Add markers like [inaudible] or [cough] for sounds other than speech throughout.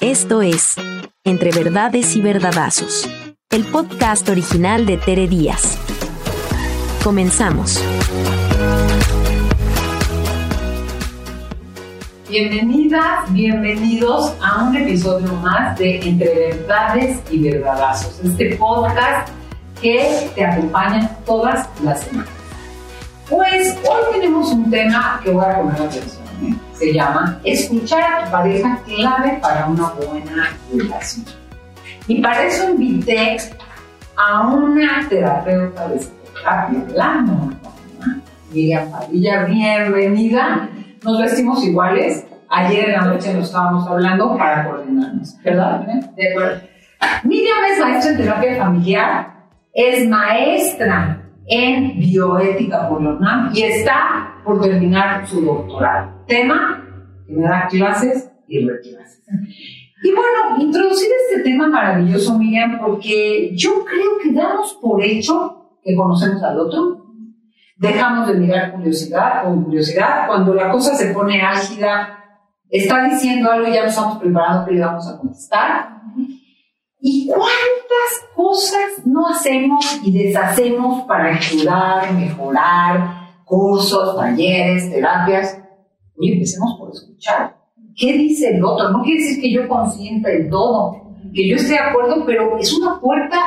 Esto es Entre Verdades y Verdadazos, el podcast original de Tere Díaz. Comenzamos. Bienvenidas, bienvenidos a un episodio más de Entre Verdades y Verdadazos, este podcast que te acompaña todas las semanas. Pues hoy tenemos un tema que voy a poner atención. ¿eh? Se llama Escuchar a tu pareja clave para una buena relación. Y para eso invité a una terapeuta de psicoterapia de la Miriam Padilla, bienvenida. Nos vestimos iguales. Ayer en la noche nos estábamos hablando para coordinarnos, ¿verdad? De acuerdo. Miriam es maestra en terapia familiar, es maestra en bioética por la UNAM y está por terminar su doctorado. Tema que me da clases y reclases. Y bueno, introducir este tema maravilloso, Miriam, porque yo creo que damos por hecho que conocemos al otro. Dejamos de mirar curiosidad con curiosidad. Cuando la cosa se pone álgida, está diciendo algo y ya nos estamos preparando que le vamos a contestar. ¿Y cuántas cosas no hacemos y deshacemos para ayudar, mejorar, cursos, talleres, terapias? Oye, empecemos por escuchar. ¿Qué dice el otro? No quiere decir que yo consienta el todo, que yo esté de acuerdo, pero es una puerta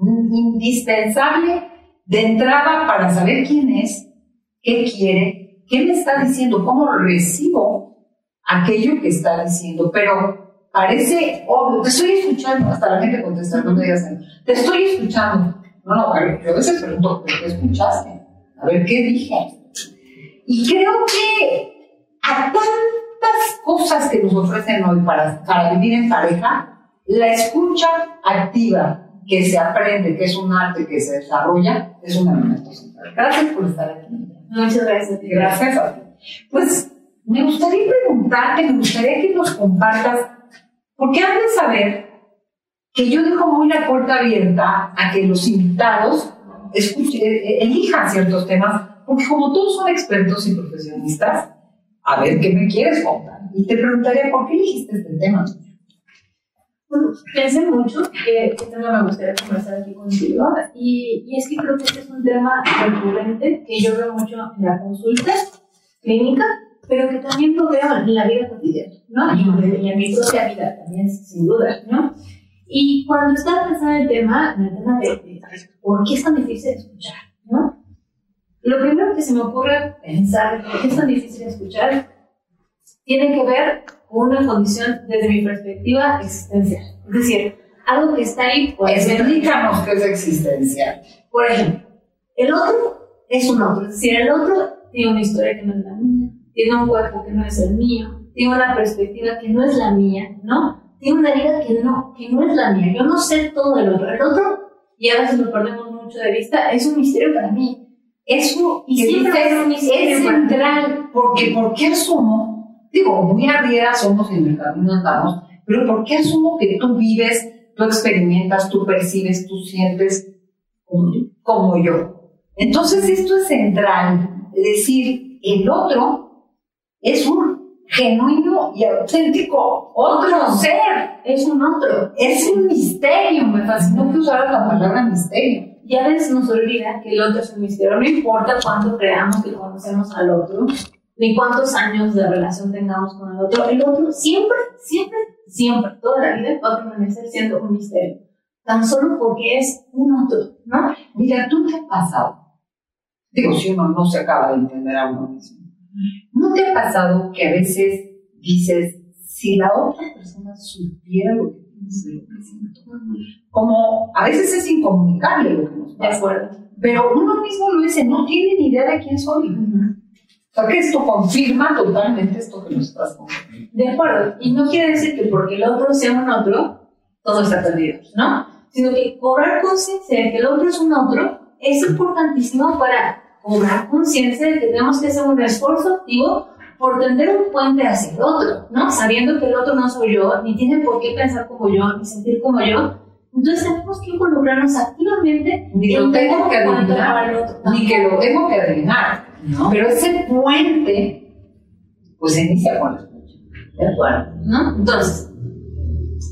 indispensable de entrada para saber quién es, qué quiere, qué me está diciendo, cómo recibo aquello que está diciendo. Pero parece obvio, te estoy escuchando, hasta la gente contesta, no me digas, te estoy escuchando. No, no, a ver, yo a veces pregunto, ¿qué escuchaste? A ver, ¿qué dije? Y creo que a tantas cosas que nos ofrecen hoy para, para vivir en pareja, la escucha activa que se aprende, que es un arte que se desarrolla, es un elemento central. Gracias por estar aquí. Muchas gracias a ti. Gracias a ti. Pues me gustaría preguntarte, me gustaría que nos compartas porque han de saber que yo dejo muy la puerta abierta a que los invitados escuchen, elijan ciertos temas, porque como todos son expertos y profesionistas, a ver qué me quieres contar. Y te preguntaría, ¿por qué elegiste este tema? Bueno, pensé mucho que este tema me gustaría conversar aquí contigo y, es que creo que este es un tema recurrente que yo veo mucho en la consulta clínica pero que también lo veo en la vida cotidiana, ¿no? Y, en mi propia vida también, sin duda, ¿no? Y cuando estaba pensando en el tema, en el tema de, por qué es tan difícil escuchar, ¿no? Lo primero que se me ocurre pensar por qué es tan difícil escuchar tiene que ver con una condición desde mi perspectiva existencial. Es decir, algo que está ahí. Pues, Explícanos qué es existencial. Por ejemplo, el otro es un otro. Es decir, el otro tiene una historia que no es la mía tiene un cuerpo que no es el mío, tiene una perspectiva que no es la mía, ¿no? Tiene una vida que no, que no es la mía. Yo no sé todo del otro. El otro, y a veces lo perdemos mucho de vista, es un misterio para mí. Eso, y siempre es un misterio es central, porque ¿por qué asumo? Digo, muy arriera somos y en el camino andamos, pero ¿por qué asumo que tú vives, tú experimentas, tú percibes, tú sientes como yo? Entonces esto es central, decir, el otro es un genuino y auténtico otro ser. Es un otro. Es un misterio. Me fascinó que usaras la palabra misterio. Y a veces nos olvida que el otro es un misterio. No importa cuánto creamos que conocemos al otro, ni cuántos años de relación tengamos con el otro. El otro siempre, siempre, siempre, toda la vida va a permanecer siendo un misterio. Tan solo porque es un otro, ¿no? Mira, tú te has pasado. Digo, si uno no se acaba de entender a uno mismo ¿No te ha pasado que a veces dices, si la otra persona supiera lo que pienso, lo que siento? Como a veces es incomunicable lo que nos pasa. De acuerdo. Pero uno mismo lo dice, no tiene ni idea de quién soy. O sea, que esto confirma totalmente esto que nos estás. De acuerdo. Y no quiere decir que porque el otro sea un otro, todo está perdido, ¿no? Sino que cobrar conciencia de que el otro es un otro es importantísimo para cobrar conciencia de que tenemos que hacer un esfuerzo activo por tender un puente hacia el otro, ¿no? Sabiendo que el otro no soy yo, ni tiene por qué pensar como yo, ni sentir como yo. Entonces tenemos que involucrarnos activamente ni lo tengo que adivinar, ni que lo tengo que adivinar, ¿no? Pero ese puente, pues se inicia con la escucha. ¿De acuerdo? ¿No? Entonces,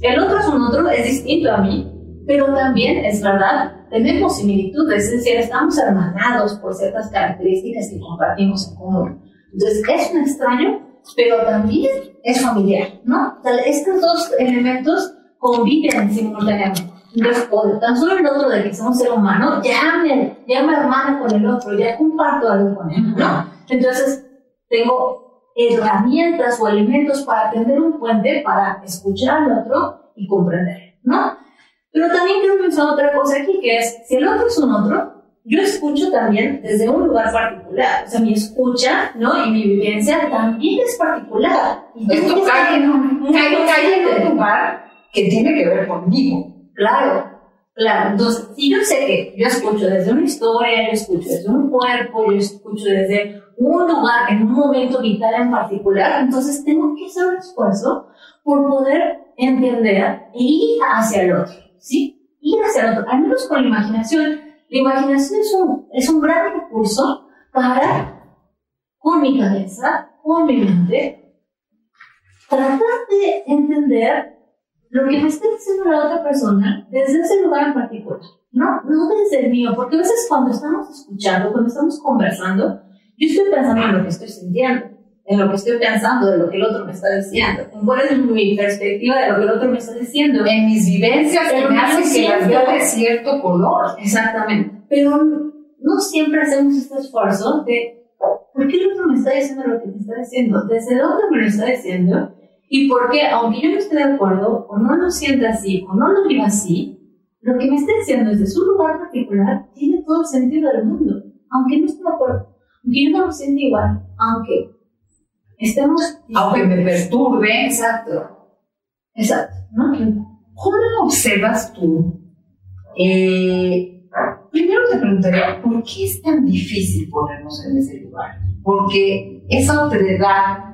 El otro es un otro, es distinto a mí, pero también es verdad, tenemos similitudes, es decir, estamos hermanados por ciertas características que compartimos en común. Entonces, es un extraño, pero también es familiar, ¿no? O sea, estos dos elementos conviven simultáneamente. Entonces, tan solo el otro de que somos ser humano, ya me, ya me hermano con el otro, ya comparto algo con él, ¿no? Entonces, tengo herramientas o elementos para tender un puente para escuchar al otro y comprender, ¿no? Pero también quiero pensar otra cosa aquí, que es, si el otro es un otro, yo escucho también desde un lugar particular. O sea, mi escucha, ¿no? Y mi vivencia también es particular. Y Esto cae en un, cae, en un lugar que tiene que ver conmigo. Claro, claro. Entonces, si yo sé que yo escucho desde una historia, yo escucho desde un cuerpo, yo escucho desde un lugar, en un momento vital en particular, entonces tengo que hacer un esfuerzo por poder entender e ir hacia el otro, ¿sí? Ir hacia otro, al menos con la imaginación. La imaginación es un, es un gran recurso para, con mi cabeza, con mi mente, tratar de entender lo que me está diciendo la otra persona desde ese lugar en particular, no, no desde el mío, porque a veces cuando estamos escuchando, cuando estamos conversando, yo estoy pensando en lo que estoy sintiendo, en lo que estoy pensando, de lo que el otro me está diciendo, en cuál es mi perspectiva de lo que el otro me está diciendo. En mis vivencias me hacen que las veo de cierto color. Exactamente. Pero no siempre hacemos este esfuerzo de, ¿por qué el otro me está diciendo lo que me está diciendo? Desde dónde me lo está diciendo y porque, aunque yo no esté de acuerdo, o no lo sienta así, o no lo viva así, lo que me está diciendo desde su lugar particular tiene todo el sentido del mundo. Aunque no esté de acuerdo, aunque yo no lo sienta igual, aunque Aunque me perturbe. Exacto. Exacto. ¿no? ¿Cómo observas tú? Eh, primero te preguntaría, ¿por qué es tan difícil ponernos en ese lugar? Porque esa otredad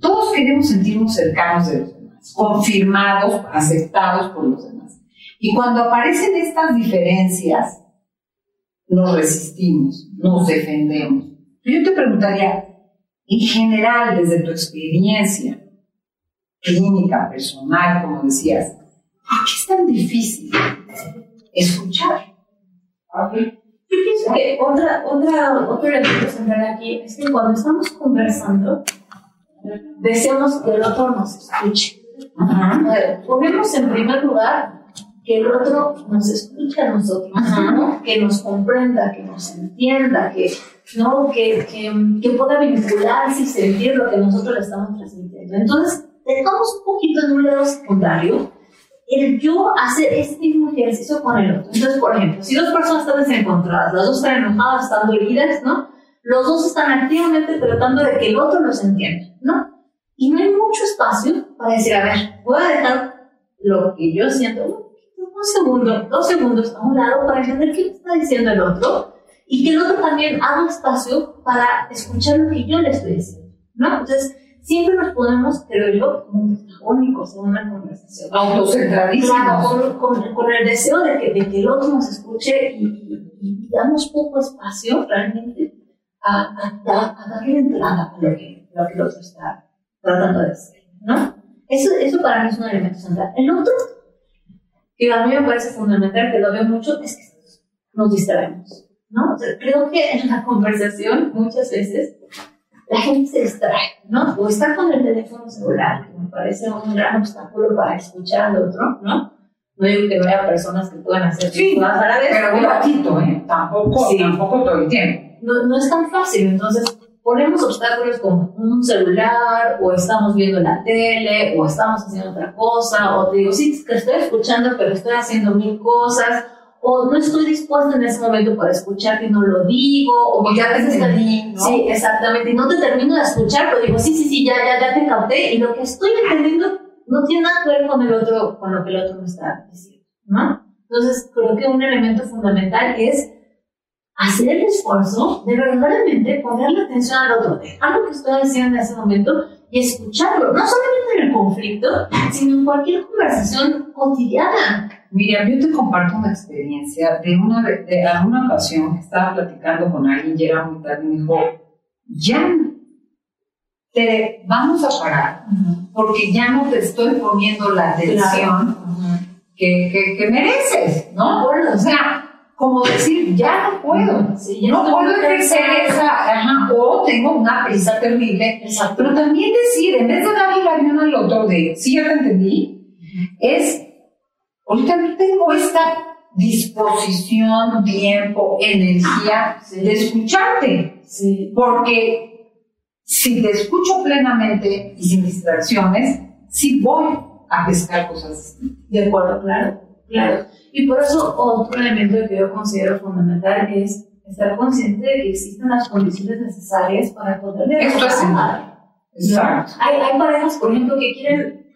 todos queremos sentirnos cercanos de los demás, confirmados, aceptados por los demás. Y cuando aparecen estas diferencias, nos resistimos, nos defendemos. Yo te preguntaría, en general, desde tu experiencia clínica, personal, como decías, ¿por qué es tan difícil escuchar? Yo pienso que otra, otra, otro elemento central aquí es que cuando estamos conversando, deseamos que el otro nos escuche. Ponemos en primer lugar que el otro nos escuche a nosotros, que nos comprenda, que nos entienda, que, ¿no? que, que, que, pueda vincularse y sentir lo que nosotros le estamos transmitiendo. Entonces, dejamos un poquito en un lado secundario el yo hacer este mismo ejercicio con el otro. Entonces, por ejemplo, si dos personas están desencontradas, las dos están enojadas, están dolidas, ¿no? Los dos están activamente tratando de que el otro los entienda, ¿no? Y no hay mucho espacio para decir, a ver, voy a dejar lo que yo siento, un segundo, dos segundos a un lado para entender qué está diciendo el otro y que el otro también haga espacio para escuchar lo que yo le estoy diciendo, ¿no? Entonces, siempre nos ponemos, creo yo, como protagónicos en una conversación. Autocentralísimos. con, con, el deseo de que, de que el otro nos escuche y, y, damos poco espacio realmente a, a, a, darle entrada a lo que, lo que el otro está tratando de hacer, ¿no? Eso, eso para mí es un elemento central. El otro, que a mí me parece fundamental, que lo veo mucho, es que nos distraemos, ¿no? creo que en la conversación muchas veces la gente se distrae, ¿no? O está con el teléfono celular, que me parece un gran obstáculo para escuchar al otro, ¿no? No digo que no haya personas que puedan hacer sí, cosas a la vez. Pero un ratito, ¿eh? Tampoco, tampoco todo el tiempo. No, no es tan fácil, entonces ponemos obstáculos como un celular, o estamos viendo la tele, o estamos haciendo otra cosa, o te digo, sí, te estoy escuchando, pero estoy haciendo mil cosas, o no estoy dispuesto en ese momento para escuchar y no lo digo, o ya te entendí, ¿no? Sí, exactamente, y no te termino de escuchar, pero digo, sí, sí, sí, ya, ya, ya te capté, y lo que estoy entendiendo no tiene nada que ver con el otro, con lo que el otro me está diciendo, ¿no? Entonces, creo que un elemento fundamental es hacer el esfuerzo de verdaderamente ponerle atención al otro, dejar lo que estoy haciendo en ese momento y escucharlo, no solamente en el conflicto, sino en cualquier conversación cotidiana. Miriam, yo te comparto una experiencia de una, de alguna ocasión estaba platicando con alguien y era muy tarde y me dijo, ya, te vamos a parar porque ya no te estoy poniendo la atención que, que, que, mereces, ¿no? O sea, como decir, ya no puedo, no puedo ejercer esa, ajá, o tengo una prisa terrible, pero también decir, en vez de darle la avión al otro de, sí, ya te entendí, es, ahorita no tengo esta disposición, tiempo, energía de escucharte, porque si te escucho plenamente y sin distracciones, sí voy a pescar cosas De acuerdo, claro, claro. Y por eso otro elemento que yo considero fundamental es estar consciente de que existen las condiciones necesarias para poder Esto es Exacto. Hay, hay parejas, por ejemplo, que quieren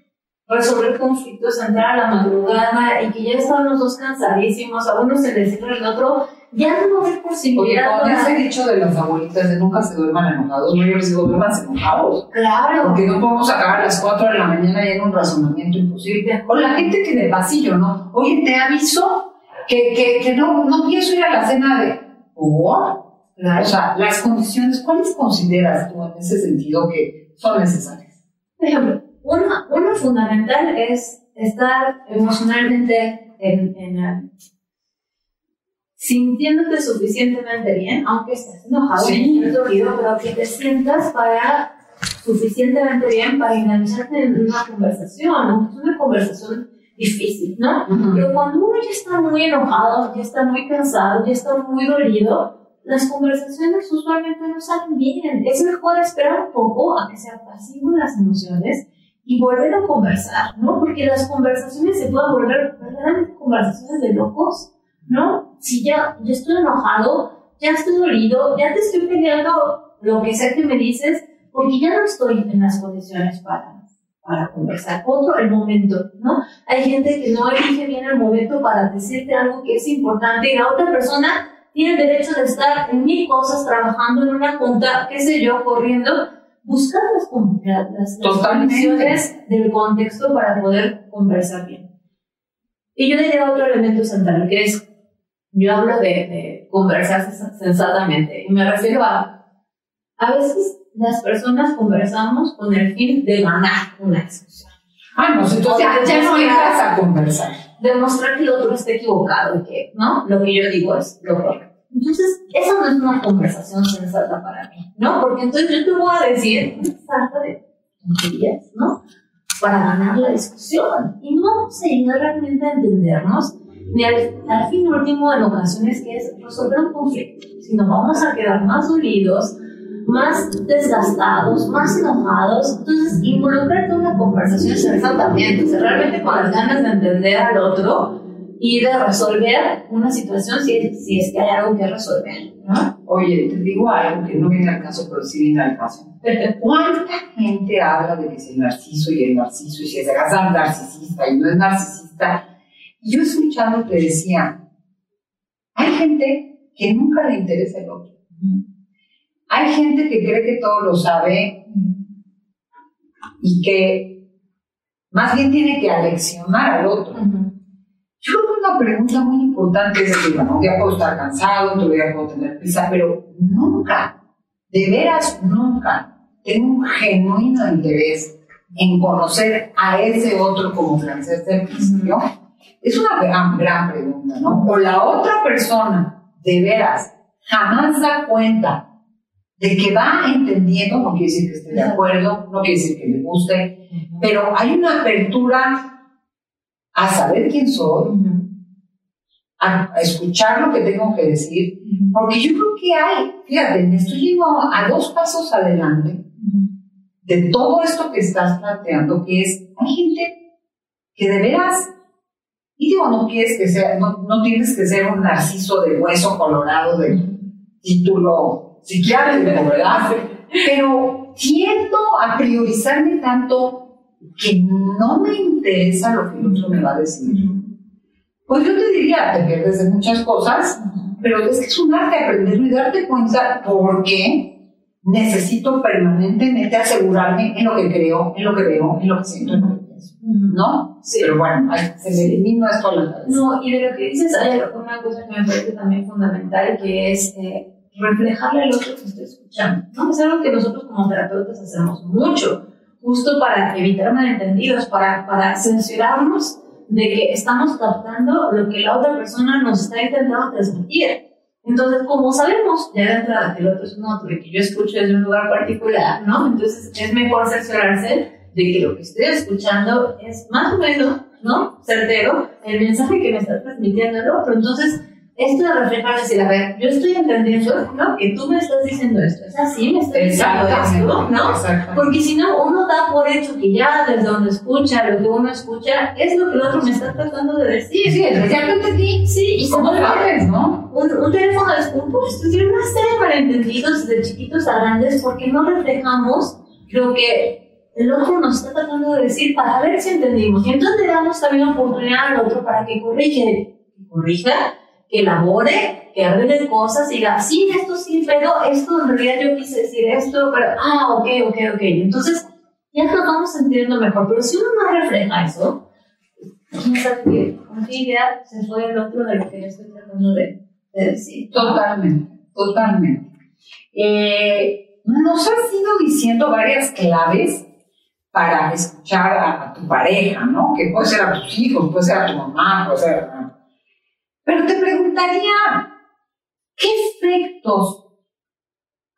resolver conflictos, entrar a la madrugada y que ya están los dos cansadísimos, a uno se les cierra el otro, ya no va a haber posibilidad. Oye, con ese dicho de las abuelitas de nunca se duerman enojados, no, yo les digo, duerman enojados. Claro. Porque no podemos acabar a las 4 de la mañana y en un razonamiento imposible. O la gente que de pasillo, ¿no? Oye, te aviso que, que, que no, no pienso ir a la cena de... ¿Por? O sea, las condiciones, ¿cuáles consideras tú en ese sentido que son necesarias? Por ejemplo, una, una fundamental es estar emocionalmente en, en, sintiéndote suficientemente bien, aunque estés enojado, sí. pero que te sientas para suficientemente bien para engancharte en una conversación, aunque es una conversación difícil, ¿no? Pero cuando uno ya está muy enojado, ya está muy cansado, ya está muy dolido, las conversaciones usualmente no salen bien. Es mejor esperar un poco a que se apaciguen las emociones y volver a conversar, ¿no? Porque las conversaciones se pueden volver verdaderamente conversaciones de locos, ¿no? Si ya, ya estoy enojado, ya estoy dolido, ya te estoy peleando lo que sea que me dices, porque ya no estoy en las condiciones para, para conversar. Otro, el momento, ¿no? Hay gente que no elige bien el momento para decirte algo que es importante y la otra persona tiene el derecho de estar en mil cosas, trabajando en una cuenta, qué sé yo, corriendo, buscar las, las, condiciones del contexto para poder conversar bien. Y yo diría otro elemento central, que es, yo hablo de, de conversar sensatamente, y me refiero a, a veces las personas conversamos con el fin de ganar una discusión. Ah, no, entonces ya, no entras a conversar. Demostrar que el otro está equivocado y que, ¿no? Lo que yo digo es lo correcto. Entonces, esa no es una conversación sensata para mí, ¿no? Porque entonces yo te voy a decir una de tonterías, ¿no? Para ganar la discusión. Y no vamos a llegar realmente a entendernos, ni al, fin último en ocasiones que es resolver un conflicto, sino vamos a quedar más unidos, más desgastados, más enojados. Entonces, involucrarte en una conversación sensatamente, o sea, realmente con las ganas de entender al otro y de resolver una situación si, si es que hay algo que resolver. ¿no? Oye, te digo algo que no viene al caso, pero sí viene al caso. [laughs] ¿Cuánta gente habla de que es el narciso y el narciso y si es narcisista y no es narcisista? Y yo escuchando te decía, hay gente que nunca le interesa el otro. Hay gente que cree que todo lo sabe y que más bien tiene que aleccionar al otro. Yo creo que una pregunta muy importante es decir, bueno, un día puedo estar cansado, otro día puedo tener prisa, pero nunca, de veras nunca, tengo un genuino interés en conocer a ese otro como francés del principio. Es una gran, gran pregunta, ¿no? O la otra persona, de veras, jamás da cuenta de que va entendiendo, no quiere decir que esté de acuerdo, no quiere decir que me guste, pero hay una apertura a saber quién soy, a, escuchar lo que tengo que decir, porque yo creo que hay, fíjate, me estoy yendo a dos pasos adelante de todo esto que estás planteando, que es, hay gente que de veras, y digo, no quieres que sea, no, no tienes que ser un narciso de hueso colorado de título psiquiátrico, ¿verdad? Pero tiendo a priorizarme tanto que no me interesa lo que el otro me va a decir, pues yo te diría, te pierdes de muchas cosas, pero es que es un arte aprenderlo y darte cuenta por qué necesito permanentemente asegurarme en lo que creo, en lo que veo, en lo que siento, en lo que pienso. ¿No? Sí. Pero bueno, se me elimina esto a la cabeza. No, y de lo que dices hay una cosa que me parece también fundamental, que es, eh, reflejarle al otro que estoy escuchando. ¿no? Es algo que nosotros como terapeutas hacemos mucho, justo para evitar malentendidos, para, para censurarnos de que estamos captando lo que la otra persona nos está intentando transmitir. Entonces, como sabemos ya de entrada que el otro es un otro y que yo escucho desde un lugar particular, ¿no? Entonces es mejor cerciorarse de que lo que estoy escuchando es más o menos, ¿no? Certero, el mensaje que me está transmitiendo el otro. Entonces, esto de reflejar, decir, a ver, yo estoy entendiendo, ¿no? Que tú me estás diciendo esto, es así, me estás diciendo esto, ¿no? Porque si no, uno da por hecho que ya desde donde escucha, lo que uno escucha, es lo que el otro me está tratando de decir. Sí, ya lo entendí. Sí, y ¿Cómo sabes, no? Un, un teléfono es un, pues, tiene una serie de malentendidos de chiquitos a grandes porque no reflejamos lo que el otro nos está tratando de decir para ver si entendimos. Y entonces le damos también oportunidad al otro para que corrija, corrija que elabore, que arregle cosas y diga, sí, esto sí, pero esto en realidad yo quise decir esto, pero, ah, ok, ok, ok. Entonces, ya nos vamos entendiendo mejor. Pero si uno no refleja eso, que con qué idea se fue el otro de lo que yo estoy tratando de, decir. Totalmente, totalmente. Eh, nos has ido diciendo varias claves para escuchar a, tu pareja, ¿no? Que puede ser a tus hijos, puede ser a tu mamá, puede ser a pero te preguntaría, ¿qué efectos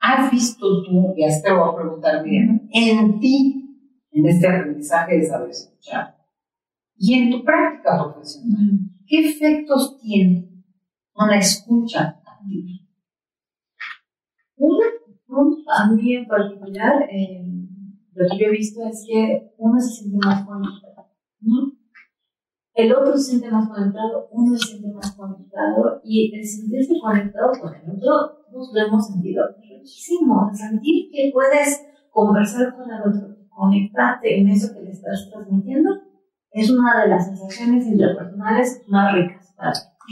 has visto tú, y hasta te voy a preguntar bien, en ti, en este aprendizaje de saber escuchar, y en tu práctica profesional? ¿Qué efectos tiene una escucha activa? Una, a mí en particular, eh, lo que yo he visto es que uno se siente más conectado, ¿no? El otro se siente más conectado, uno se siente más conectado y el sentirse conectado con el otro nos lo hemos sentido muchísimo. Sentir que puedes conversar con el otro, conectarte en eso que le estás transmitiendo, es una de las sensaciones interpersonales más ricas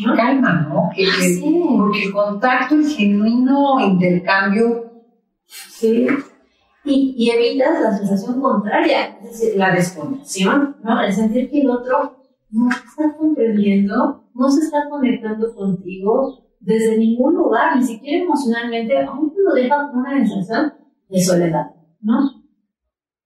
¿no? Calma, ¿no? Que, sí. Porque el contacto, el genuino intercambio. Sí. Y, y evitas la sensación contraria, es decir, la desconexión, ¿no? El sentir que el otro no está comprendiendo, no se está conectando contigo desde ningún lugar, ni siquiera emocionalmente, aún lo deja con una sensación de soledad, ¿no?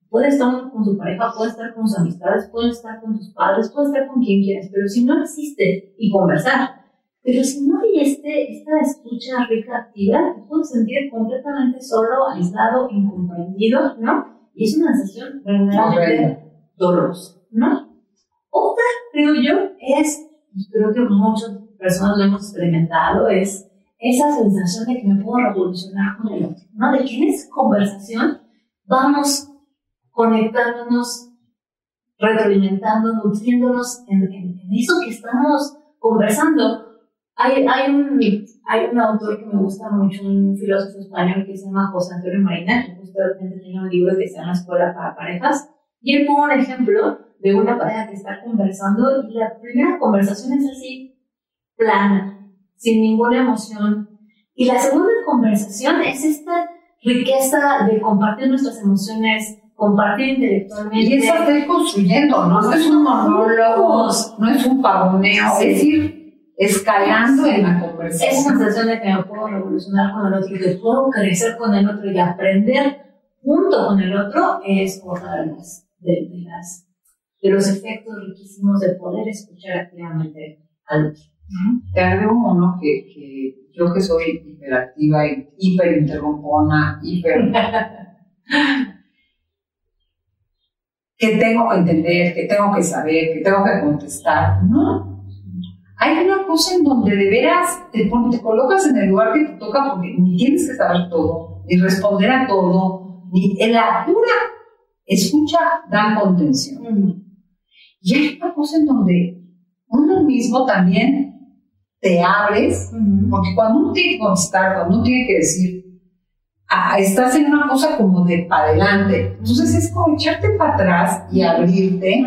Puede estar con su pareja, puede estar con sus amistades, puede estar con sus padres, puede estar con quien quieras, pero si no existe, y conversar, pero si no hay este, esta escucha rica activa, te puedes sentir completamente solo, aislado, incomprendido, ¿no? Y es una sensación verdaderamente dolorosa, ¿no? Creo yo, es, creo que muchas personas lo hemos experimentado, es esa sensación de que me puedo revolucionar con el otro, ¿no? De que en esa conversación vamos conectándonos, retroalimentando, nutriéndonos en, eso que estamos conversando. Hay, hay, un, hay un autor que me gusta mucho, un filósofo español que se llama José Antonio Marina, que justamente tiene un libro que se llama Escuela para Parejas, y él pone un ejemplo de una pareja que está conversando y la primera conversación es así, plana, sin ninguna emoción. Y la segunda conversación es esta riqueza de compartir nuestras emociones, compartir intelectualmente. Y es estar construyendo, ¿no? No es un monólogo, no es un pavoneo, es ir escalando en la conversación. Esa sensación de que me puedo revolucionar con el otro, que puedo crecer con el otro y aprender junto con el otro es otra de las, de las de los efectos riquísimos de poder escuchar activamente al otro. Te agrego uno que, que yo que soy hiperactiva hiperinterrompona, hiper... [laughs] que tengo que entender, que tengo que saber, que tengo que contestar. No. Hay una cosa en donde de veras te, te colocas en el lugar que te toca porque ni tienes que saber todo, ni responder a todo, ni en la pura escucha dan contención. Y hay una cosa en donde uno mismo también te abres, porque cuando uno tiene que contestar, cuando uno tiene que decir, ah, estás en una cosa como de para adelante, entonces es como echarte para atrás y abrirte,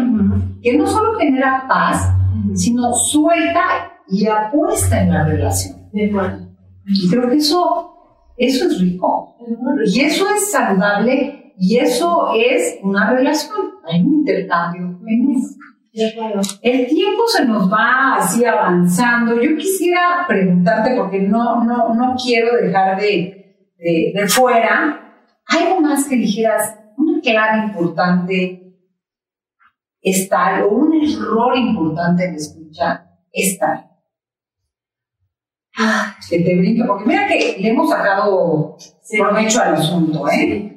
que no solo genera paz, sino suelta y apuesta en la relación. Y creo que eso, eso es rico. Y eso es saludable y eso es una relación. Hay un intercambio El tiempo se nos va así avanzando. Yo quisiera preguntarte, porque no, no, no quiero dejar de, de, de fuera, algo más que dijeras, una clave importante es tal, o un error importante en escuchar es tal. Ah, que te brinque, porque mira que le hemos sacado provecho al asunto, ¿eh?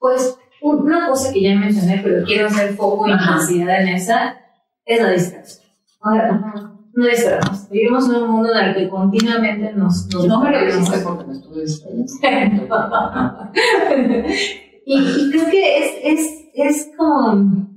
Pues una cosa que ya mencioné, pero quiero hacer foco y intensidad en esa, es la distracción. no distraemos. Vivimos en un mundo en el que continuamente nos... nos no me lo dijiste porque me estuve y, y, creo que es, es, es como...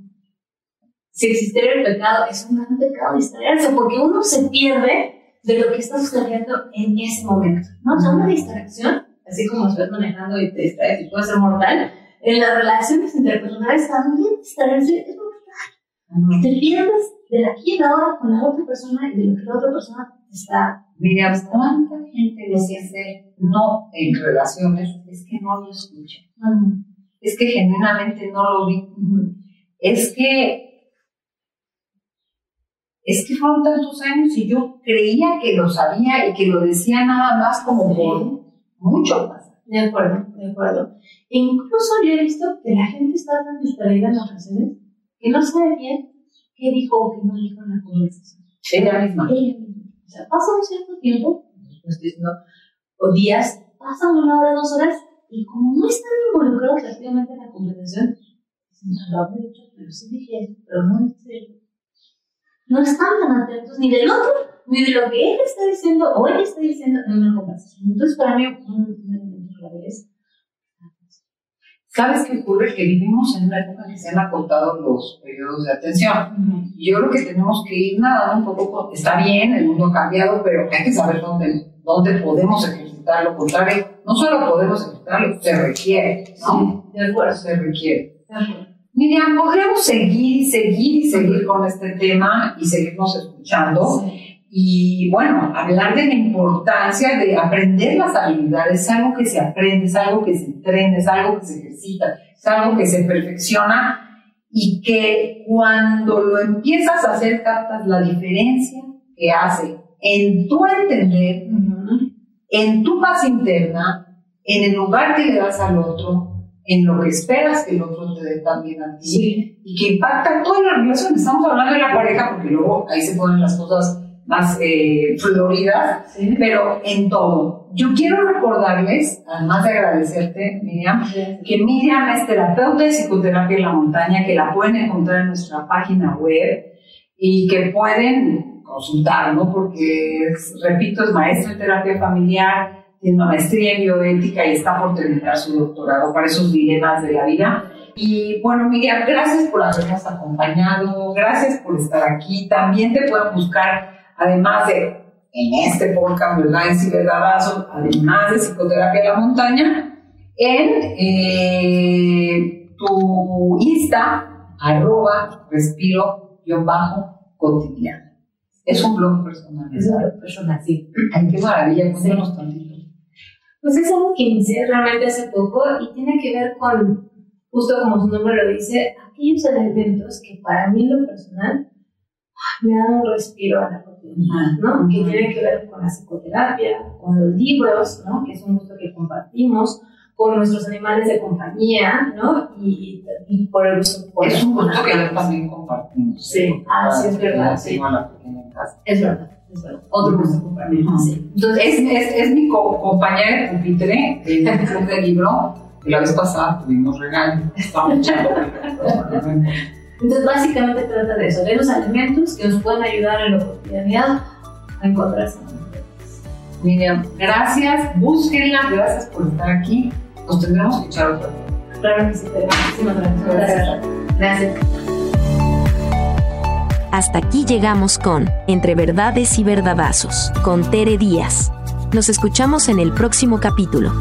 Si existiera el pecado, es un gran pecado distraerse, porque uno se pierde de lo que está sucediendo en ese momento. ¿no? O sea, una distracción, así como estás manejando y te distraes y puede ser mortal, en las relaciones interpersonales también distraerse es mortal. Te pierdes de la aquí y ahora con la otra persona y de lo que la otra persona está. Mira, ¿cuánta gente dice no en relaciones? Es que no lo escucha. Es que genuinamente no lo vi. Es que es que fueron tantos años y yo creía que lo sabía y que lo decía nada más como por mucho más. De acuerdo, de acuerdo. E incluso yo he visto que la gente está tan distraída en ocasiones que no sabe bien qué dijo o qué no dijo en la conversación. Ella misma. Ella misma. O sea, pasa un cierto tiempo, o días, pasa una hora, dos horas, y como no están involucrados activamente en la conversación, no, lo habré dicho, pero sí dije eso, pero no hice No están tan atentos ni del otro, ni de lo que él está diciendo o él está diciendo en una conversación. Entonces, para mí, un elemento clave es ¿Sabes qué ocurre? Que vivimos en una época que se han acortado los periodos de atención. Yo creo que tenemos que ir nada un poco, está bien, el mundo ha cambiado, pero hay que saber dónde, dónde podemos ejercitar lo contrario. No solo podemos ejercitarlo, se requiere, ¿no? de acuerdo. Se requiere. Miriam, podríamos seguir, seguir y seguir con este tema y seguirnos escuchando. Sí. Y bueno, hablar de la importancia de aprender las habilidades es algo que se aprende, es algo que se entrena, es algo que se ejercita, es algo que se perfecciona y que cuando lo empiezas a hacer captas la diferencia que hace en tu entender, en tu paz interna, en el lugar que le das al otro, en lo que esperas que el otro te dé también a ti. Y que impacta toda la relación. Estamos hablando de la pareja porque luego ahí se ponen las cosas más eh, floridas, pero en todo. Yo quiero recordarles, además de agradecerte, Miriam, que Miriam es terapeuta de psicoterapia en la montaña, que la pueden encontrar en nuestra página web y que pueden consultar, ¿no? Porque, repito, es maestra de terapia familiar, tiene una maestría en bioética y está por terminar su doctorado para esos dilemas de la vida. Y bueno, Miriam, gracias por habernos acompañado, gracias por estar aquí. También te pueden buscar además de en este podcast, ¿verdad? En Ciberdadazo, además de psicoterapia de la montaña, en eh, tu Insta, arroba, respiro-cotidiano. Es un blog personal. Es un blog personal, sí. Ay, qué maravilla, cuéntanos tantito. Pues es algo que inicié realmente hace poco y tiene que ver con, justo como su nombre lo dice, aquellos elementos que para mí en lo personal me dan un respiro a la ¿no? Que tiene que ver con la psicoterapia, con los libros, ¿no? Que es un gusto que compartimos, con nuestros animales de compañía, ¿no? Y, y por el gusto Es un gusto que también compartimos. Sí, ah, sí, es verdad, sí. Es verdad. Es verdad. Otro gusto compartimos, sí. Entonces, es, es, es mi co compañera de pupitre en el club de libro. La vez pasada tuvimos regalo. Estamos echando. [laughs] Entonces, básicamente trata de eso, de los alimentos que nos pueden ayudar en la cotidianidad a encontrarse. Miriam, gracias, búsquenla, gracias por estar aquí. Nos tendremos que echar otro. Claro que sí, muchísimas gracias. Gracias. gracias. Hasta aquí llegamos con Entre Verdades y Verdadazos, con Tere Díaz. Nos escuchamos en el próximo capítulo.